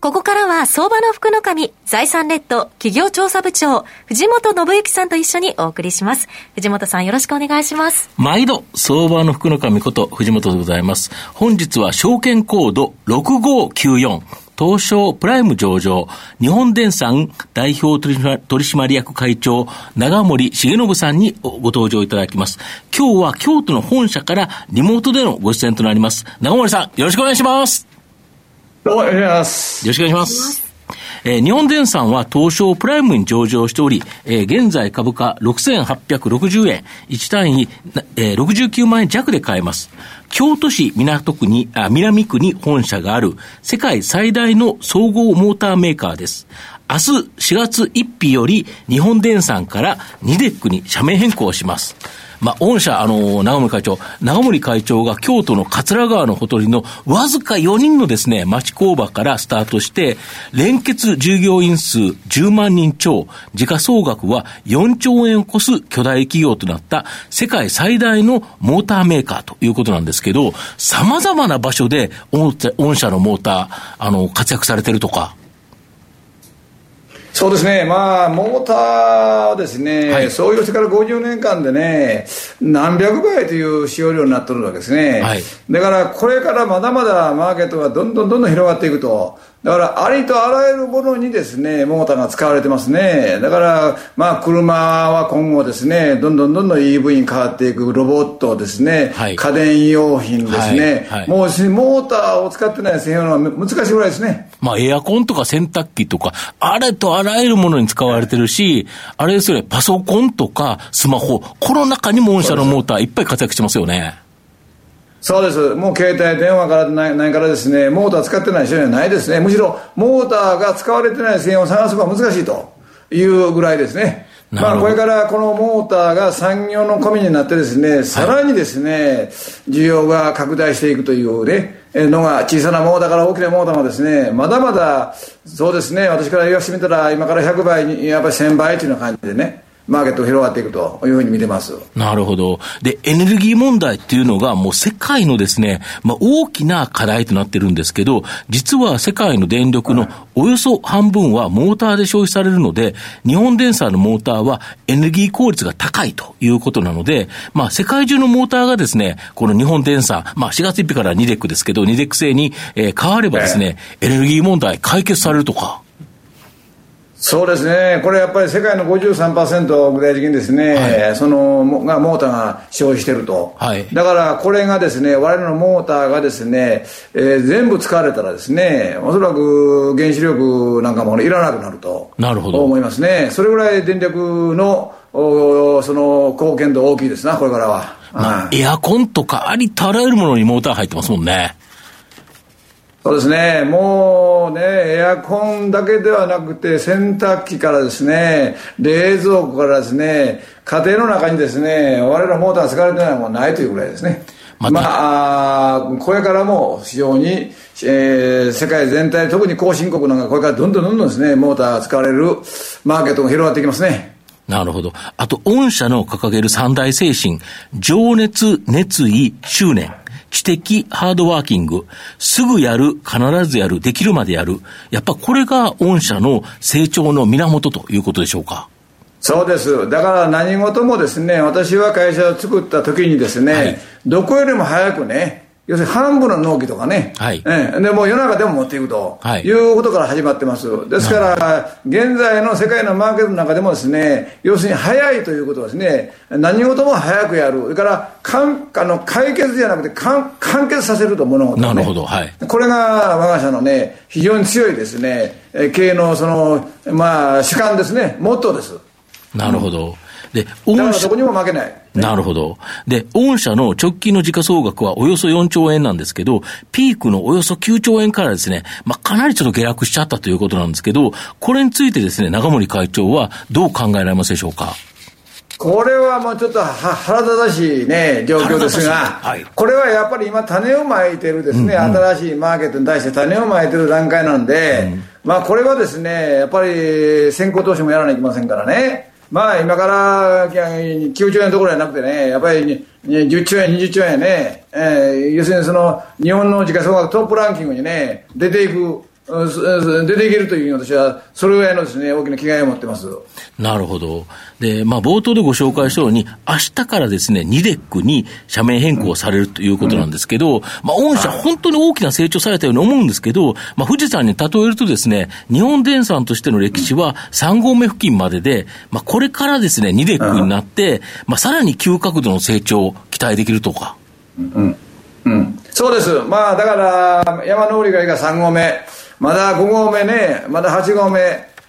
ここからは相場の福の神、財産ネット企業調査部長、藤本信之さんと一緒にお送りします。藤本さんよろしくお願いします。毎度、相場の福の神こと藤本でございます。本日は証券コード6594。東証プライム上場、日本電産代表取締役会長、長森重信さんにご登場いただきます。今日は京都の本社からリモートでのご出演となります。長森さん、よろしくお願いします。どうも、お願います。よろしくお願いします。えー、日本電産は東証プライムに上場しており、えー、現在株価6860円、1単位、えー、69万円弱で買えます。京都市港区に、あ、南区に本社がある世界最大の総合モーターメーカーです。明日4月1日より日本電産からニデックに社名変更します。まあ、御社、あの、長森会長、長森会長が京都の桂川のほとりのわずか4人のですね、町工場からスタートして、連結従業員数10万人超、時価総額は4兆円を超す巨大企業となった世界最大のモーターメーカーということなんですけど、様々な場所で御社のモーター、あの、活躍されてるとか、そうですね、まあ、モーターはですね、はい、創業してから50年間でね、何百倍という使用量になってるわけですね、はい、だからこれからまだまだマーケットがどんどんどんどん広がっていくと。だから、ありとあらゆるものにですね、モーターが使われてますね。だから、まあ、車は今後ですね、どんどんどんどん EV に変わっていくロボットですね、はい、家電用品ですね、はいはい、もうモーターを使ってない製品は難しいぐらいですね。まあ、エアコンとか洗濯機とか、あれとあらゆるものに使われてるし、あれですよね、パソコンとかスマホ、この中にも御社のモーターいっぱい活躍してますよね。そうです。もう携帯電話からないないからですね、モーター使ってない人にはないですね。むしろ、モーターが使われてない線を探すのが難しいというぐらいですね。まあ、これからこのモーターが産業の込みになってですね、さらにですね、需要が拡大していくというね、のが小さなモーターから大きなモーターもですね、まだまだ、そうですね、私から言わせてみたら、今から100倍に、やっぱり1000倍というような感じでね、マーケットが広がっていくというふうに見てます。なるほど。で、エネルギー問題っていうのがもう世界のですね、まあ大きな課題となってるんですけど、実は世界の電力のおよそ半分はモーターで消費されるので、日本電産のモーターはエネルギー効率が高いということなので、まあ世界中のモーターがですね、この日本電産、まあ4月1日からニデックですけど、ニデック製に、えー、変わればですね、エネルギー問題解決されるとか。そうですね、これやっぱり世界の53%具体的にですね、はい、そのがモーターが消費してると、はい、だからこれがですね、我々のモーターがですね、えー、全部使われたらですね、おそらく原子力なんかもいらなくなるとなるほど。思いますね、それぐらい電力のおその貢献度大きいですな、これからは。まあ、エアコンとかありとあらゆるものにモーター入ってますもんね。そうですね、もうね、エアコンだけではなくて、洗濯機からですね、冷蔵庫からですね、家庭の中にですね、我々モーター使われてないものはないというぐらいですね。ままあ、これからも非常に、えー、世界全体、特に後進国なんか、これからどんどんどんどんですね、モーターが使われるマーケットが広がっていきますね。なるほど。あと、御社の掲げる三大精神、情熱、熱意、執念。知的ハードワーキング、すぐやる、必ずやる、できるまでやる。やっぱこれが御社の成長の源ということでしょうか。そうです。だから何事もですね、私は会社を作った時にですね、はい、どこよりも早くね、要するに半分の納期とかね、はいええ、でもう世の中でも持っていくと、はい、いうことから始まってます。ですから、現在の世界のマーケットの中でもですね、要するに早いということはですね、何事も早くやる。それから、かんあの解決じゃなくて完結させると物事、ね、なるほど、はい。これが我が社のね、非常に強いですね、経営のその、まあ、主観ですね、モットーです。なるほど。うんで、御社。どこにも負けない。なるほど。で、御社の直近の時価総額はおよそ4兆円なんですけど、ピークのおよそ9兆円からですね、まあ、かなりちょっと下落しちゃったということなんですけど、これについてですね、長森会長はどう考えられますでしょうか？これはもうちょっと腹立たしいね、状況ですが、はい、これはやっぱり今、種をまいてるですね、うんうん、新しいマーケットに対して種をまいてる段階なんで、うん、まあこれはですね、やっぱり先行投資もやらないといけませんからね。まあ今から9兆円どころじゃなくてね、やっぱり10兆円、20兆円ね、えー、要するにその日本の時価総額トップランキングにね、出ていく出ていけるという私は、それぐらいのですね、大きな気概を持ってます。なるほど。で、まあ、冒頭でご紹介したように、明日からですね、ニデックに社名変更されるということなんですけど、うん、まあ、御社、本当に大きな成長されたように思うんですけど、まあ、富士山に例えるとですね、日本電産としての歴史は3合目付近までで、まあ、これからですね、ニデックになって、まあ、さらに急角度の成長を期待できるとか。うん。うん。そうです。まあ、だから、山の売りがいが3合目。まだ5合目ね、まだ8合目、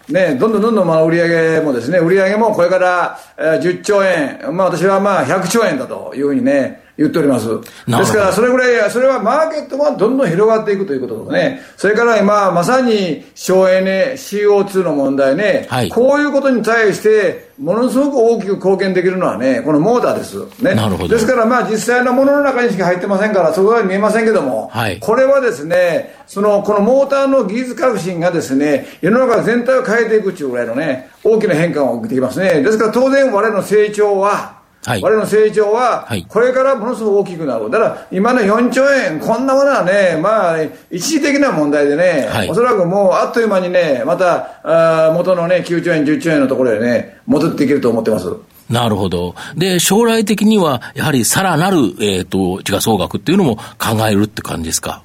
ね、どんどんどんどんまあ売り上げもですね、売り上げもこれから10兆円、まあ私はまあ100兆円だというふうにね、言っております。ですから、それぐらい、それはマーケットはどんどん広がっていくということとね、それから今、まさに省エネ、CO2 の問題ね、はい、こういうことに対して、ものすごく大きく貢献できるのはね、このモーターです。ね。なるほど。ですから、まあ実際のものの中にしか入ってませんから、そこは見えませんけども、はい、これはですね、その、このモーターの技術革新がですね、世の中全体を変えていくというぐらいのね、大きな変化が起きてきますね。ですから当然我々の成長は、はい、我々の成長は、これからものすごく大きくなる。だから、今の4兆円、こんなものはね、まあ、一時的な問題でね、はい、おそらくもうあっという間にね、また、あ元のね、9兆円、10兆円のところへね、戻っていけると思ってます。なるほど。で、将来的には、やはりさらなる、えっ、ー、と、時価総額っていうのも考えるって感じですか？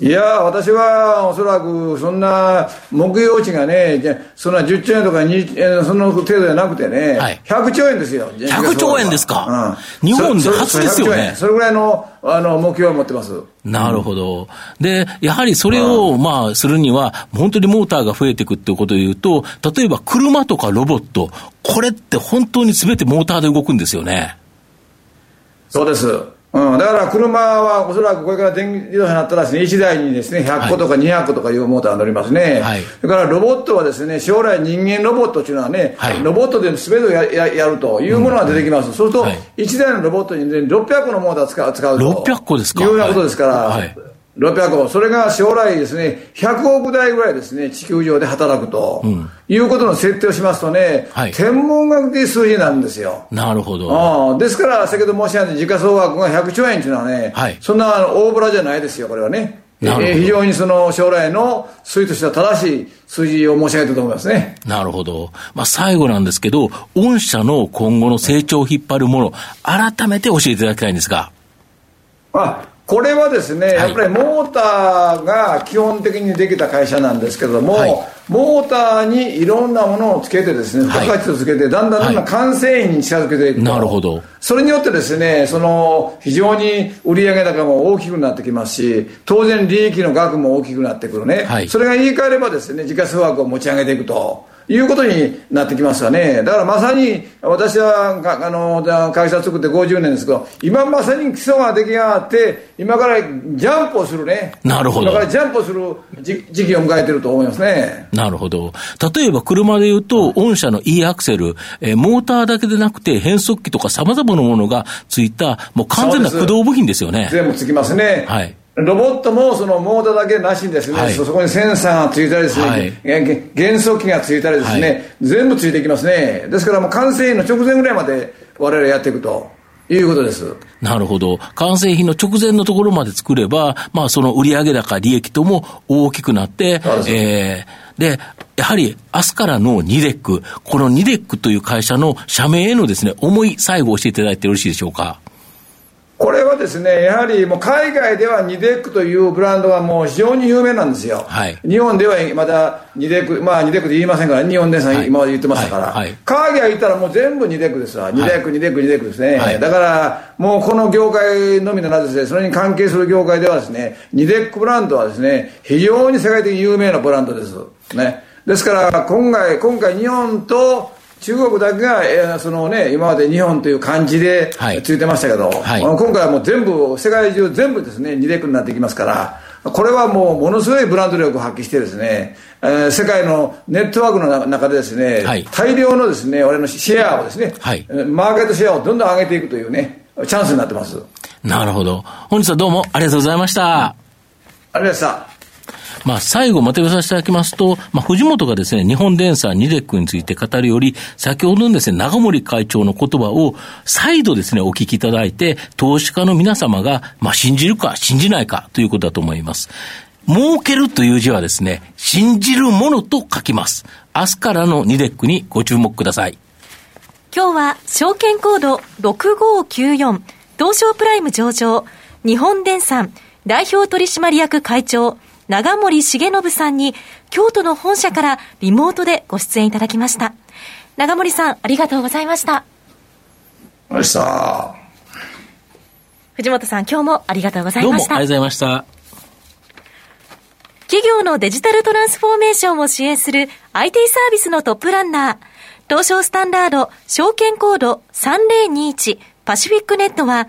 いや私はおそらくそんな目標値がね、そんな10兆円とか2、その程度じゃなくてね、はい、100兆円ですよ、100兆円ですか、うん、日本で初ですよね。それぐらいのあの目標を持ってます。なるほど。で、やはりそれを、まあ、するには、本当にモーターが増えていくっていうことで言うと、例えば車とかロボット、これって本当にすべてモーターで動くんですよね。そうです。うん、だから車はおそらくこれから電気自動車になったらですね、1台にですね、100個とか200個とかいうモーターが乗りますね。はい、それからロボットはですね、将来人間ロボットというのはね、はい、ロボットで全てをやややるというものが出てきます。うん、そうすると、はい、1台のロボットに、ね、600個のモーターを使う使うと。600個ですか。いうようなことですから、はい600億、それが将来ですね、100億台ぐらいですね、地球上で働くと、うん、いうことの設定をしますとね、はい、天文学的数字なんですよ。なるほど。あですから、先ほど申し上げた時価総額が100兆円というのはね、はい、そんな大ぶらじゃないですよ、これはね。えー、非常にその将来の数字としては正しい数字を申し上げたと思いますね。なるほど。まあ、最後なんですけど、御社の今後の成長を引っ張るもの、改めて教えていただきたいんですが。あ、これはですね、はい、やっぱりモーターが基本的にできた会社なんですけれども、はい、モーターにいろんなものをつけてですね、付加価値をつけて、だんだんだんだん完成員に近づけていくなるほど。それによってですね、その、非常に売上高も大きくなってきますし、当然利益の額も大きくなってくるね。はい、それが言い換えればですね、時価総額を持ち上げていくと。いうことになってきますよね。だからまさに、私は、あの、会社作って50年ですけど、今まさに基礎が出来上がって、今からジャンプをするね。なるほど。今からジャンプをする時期を迎えてると思いますね。なるほど。例えば車で言うと、御社の E アクセル、えー、モーターだけでなくて変速機とか様々なものがついた、もう完全な駆動部品ですよね。全部つきますね。はい。ロボットもそのモーターだけなしにですね、はい、そこにセンサーがついたりですね、はい、減速機がついたりですね、はい、全部ついていきますね。ですからもう完成の直前ぐらいまで我々やっていくと。いうことです。なるほど。完成品の直前のところまで作れば、まあその売上高、利益とも大きくなって、えー、で、やはり明日からのニデック、このニデックという会社の社名へのですね、思い、最後教えていただいてよろしいでしょうか？ですね、やはりもう海外ではニデックというブランドがもう非常に有名なんですよ。はい、日本ではまだニデック、まあニデックで言いませんから、日本電産今まで言ってましたから、はいはい、海外行ったらもう全部ニデックですわ。ニデック、ニデック、ニデックですね。だからもうこの業界のみならずですね、それに関係する業界ではですね、ニデックブランドはですね、非常に世界的に有名なブランドです。ね。ですから今回、今回日本と中国だけが、えー、そのね、今まで日本という漢字でついてましたけど、はいはい、今回はもう全部、世界中全部ですね、二レクになってきますから、これはもうものすごいブランド力を発揮してですね、えー、世界のネットワークの中でですね、はい、大量のですね、俺のシェアをですね、はい、マーケットシェアをどんどん上げていくというね、チャンスになってます。なるほど。本日はどうもありがとうございました。ありがとうございました。まあ、最後まとめさせていただきますと、まあ、藤本がですね、日本電産ニデックについて語るより、先ほどのですね、長森会長の言葉を再度ですね、お聞きいただいて、投資家の皆様が、まあ、信じるか信じないかということだと思います。儲けるという字はですね、信じるものと書きます。明日からのニデックにご注目ください。今日は証券コード6594東証プライム上場日本電産代表取締役会長長森重信さんに京都の本社からリモートでご出演いただきました。長森さん、ありがとうございました。ました。藤本さん、今日もありがとうございました。ありがとうございました。企業のデジタルトランスフォーメーションを支援する IT サービスのトップランナー、東証スタンダード証券コード3021パシフィックネットは、